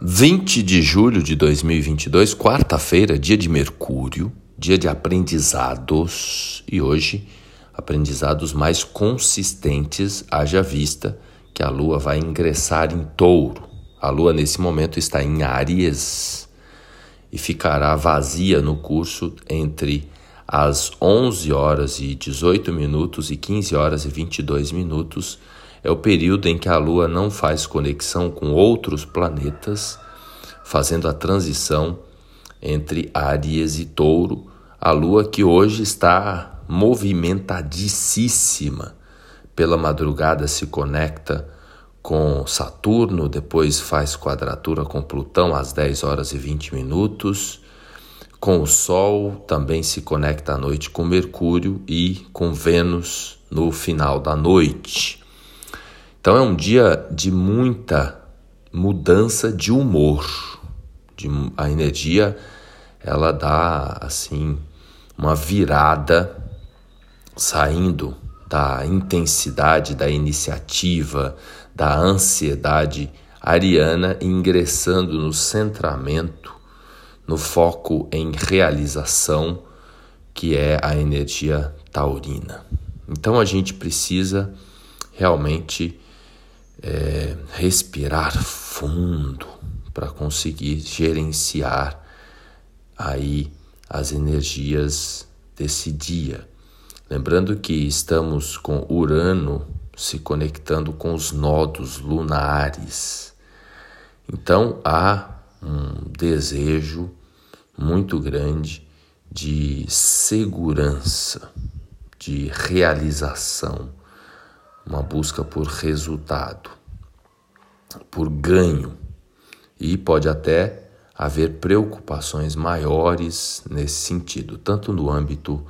20 de julho de 2022, quarta-feira, dia de Mercúrio, dia de aprendizados e hoje aprendizados mais consistentes, haja vista que a Lua vai ingressar em Touro. A Lua nesse momento está em Áries e ficará vazia no curso entre as 11 horas e 18 minutos e 15 horas e 22 minutos é o período em que a Lua não faz conexão com outros planetas, fazendo a transição entre Áries e Touro. A Lua que hoje está movimentadíssima. Pela madrugada se conecta com Saturno, depois faz quadratura com Plutão às 10 horas e 20 minutos. Com o Sol também se conecta à noite com Mercúrio e com Vênus no final da noite. Então é um dia de muita mudança de humor. De, a energia ela dá assim uma virada saindo da intensidade da iniciativa, da ansiedade ariana ingressando no centramento, no foco em realização, que é a energia taurina. Então a gente precisa realmente é, respirar fundo para conseguir gerenciar aí as energias desse dia. Lembrando que estamos com Urano se conectando com os nodos lunares. Então há um desejo muito grande de segurança, de realização uma busca por resultado, por ganho, e pode até haver preocupações maiores nesse sentido, tanto no âmbito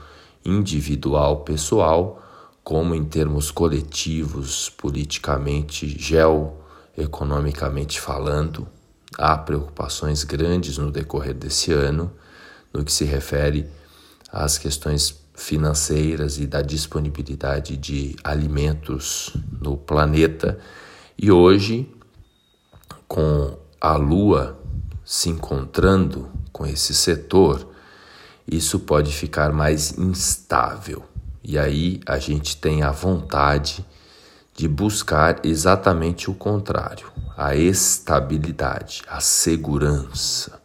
individual, pessoal, como em termos coletivos, politicamente, geoeconomicamente falando. Há preocupações grandes no decorrer desse ano no que se refere às questões financeiras e da disponibilidade de alimentos no planeta. E hoje, com a Lua se encontrando com esse setor, isso pode ficar mais instável. E aí a gente tem a vontade de buscar exatamente o contrário, a estabilidade, a segurança.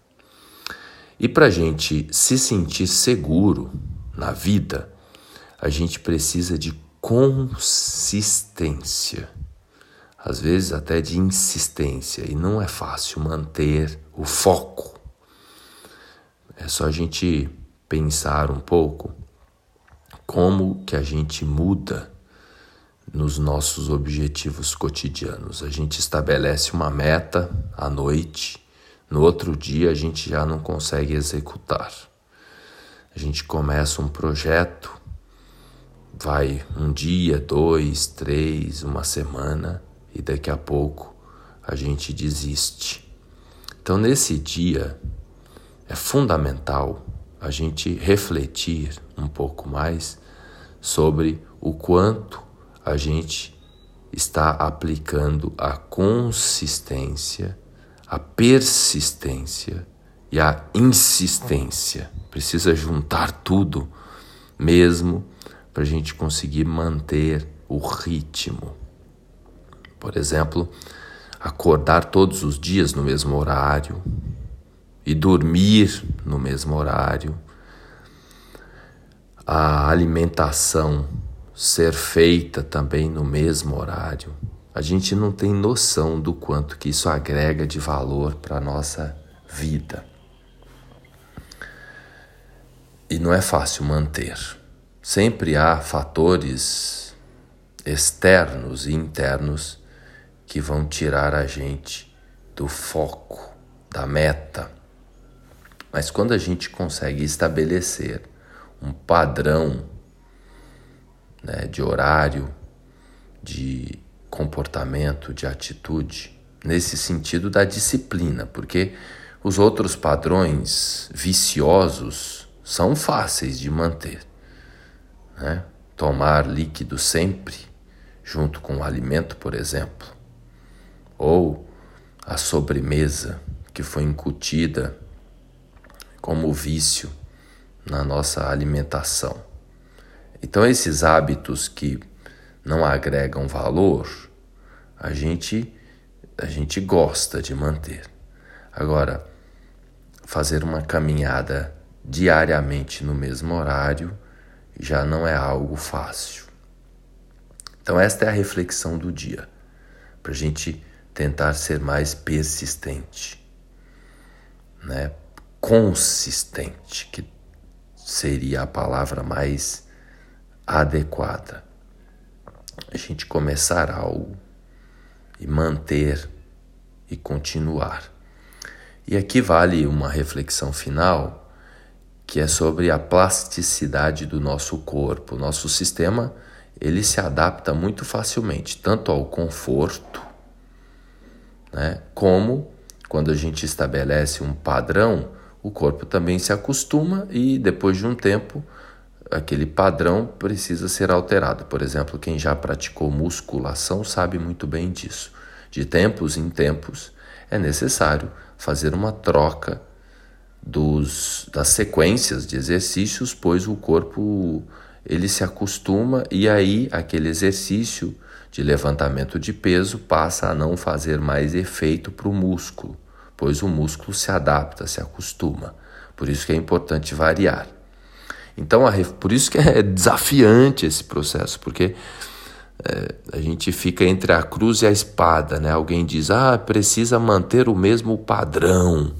E para a gente se sentir seguro, na vida, a gente precisa de consistência, às vezes até de insistência, e não é fácil manter o foco. É só a gente pensar um pouco como que a gente muda nos nossos objetivos cotidianos. A gente estabelece uma meta à noite, no outro dia a gente já não consegue executar. A gente começa um projeto, vai um dia, dois, três, uma semana e daqui a pouco a gente desiste. Então, nesse dia, é fundamental a gente refletir um pouco mais sobre o quanto a gente está aplicando a consistência, a persistência e a insistência. Precisa juntar tudo mesmo para a gente conseguir manter o ritmo. Por exemplo, acordar todos os dias no mesmo horário e dormir no mesmo horário. A alimentação ser feita também no mesmo horário. A gente não tem noção do quanto que isso agrega de valor para a nossa vida e não é fácil manter. Sempre há fatores externos e internos que vão tirar a gente do foco, da meta. Mas quando a gente consegue estabelecer um padrão né, de horário, de comportamento, de atitude, nesse sentido da disciplina, porque os outros padrões viciosos são fáceis de manter. Né? Tomar líquido sempre, junto com o alimento, por exemplo, ou a sobremesa que foi incutida como vício na nossa alimentação. Então, esses hábitos que não agregam valor, a gente, a gente gosta de manter. Agora, fazer uma caminhada diariamente no mesmo horário já não é algo fácil. Então, esta é a reflexão do dia, para a gente tentar ser mais persistente, né? consistente, que seria a palavra mais adequada. A gente começar algo e manter e continuar. E aqui vale uma reflexão final, que é sobre a plasticidade do nosso corpo. Nosso sistema, ele se adapta muito facilmente, tanto ao conforto, né, como quando a gente estabelece um padrão, o corpo também se acostuma e depois de um tempo aquele padrão precisa ser alterado. Por exemplo, quem já praticou musculação sabe muito bem disso. De tempos em tempos é necessário fazer uma troca dos, das sequências de exercícios, pois o corpo ele se acostuma e aí aquele exercício de levantamento de peso passa a não fazer mais efeito para o músculo, pois o músculo se adapta, se acostuma. Por isso que é importante variar. Então, a, por isso que é desafiante esse processo, porque é, a gente fica entre a cruz e a espada, né? Alguém diz, ah, precisa manter o mesmo padrão.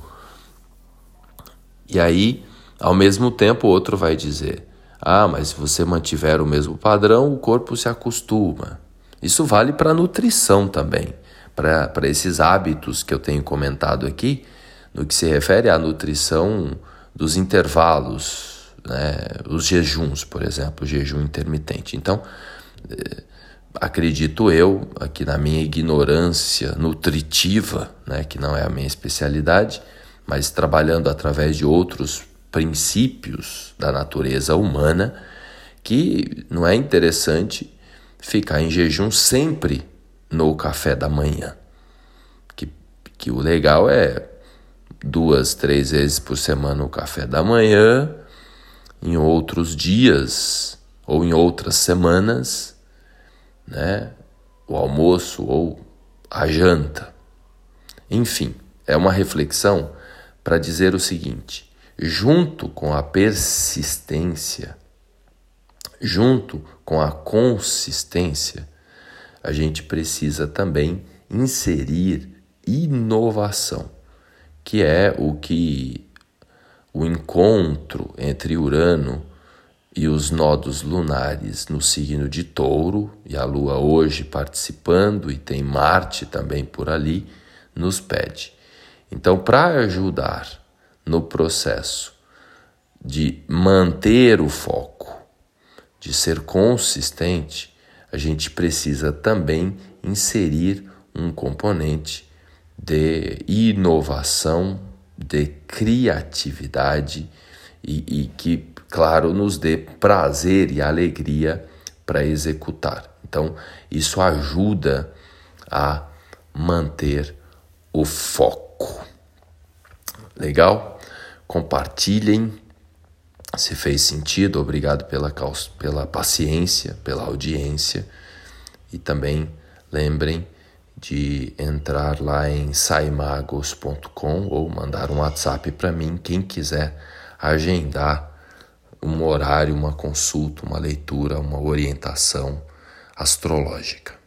E aí, ao mesmo tempo, o outro vai dizer, ah, mas se você mantiver o mesmo padrão, o corpo se acostuma. Isso vale para a nutrição também, para esses hábitos que eu tenho comentado aqui, no que se refere à nutrição dos intervalos, né? os jejuns, por exemplo, o jejum intermitente. Então, é, acredito eu, aqui na minha ignorância nutritiva, né, que não é a minha especialidade, mas trabalhando através de outros princípios da natureza humana, que não é interessante ficar em jejum sempre no café da manhã. Que, que o legal é duas, três vezes por semana o café da manhã, em outros dias ou em outras semanas né? o almoço ou a janta. Enfim, é uma reflexão para dizer o seguinte: junto com a persistência, junto com a consistência, a gente precisa também inserir inovação, que é o que o encontro entre Urano e os nodos lunares no signo de Touro, e a Lua hoje participando, e tem Marte também por ali, nos pede. Então, para ajudar no processo de manter o foco, de ser consistente, a gente precisa também inserir um componente de inovação, de criatividade e, e que claro, nos dê prazer e alegria para executar. Então, isso ajuda a manter o foco. Legal? Compartilhem se fez sentido. Obrigado pela, pela paciência, pela audiência. E também lembrem de entrar lá em saimagos.com ou mandar um WhatsApp para mim, quem quiser agendar um horário, uma consulta, uma leitura, uma orientação astrológica.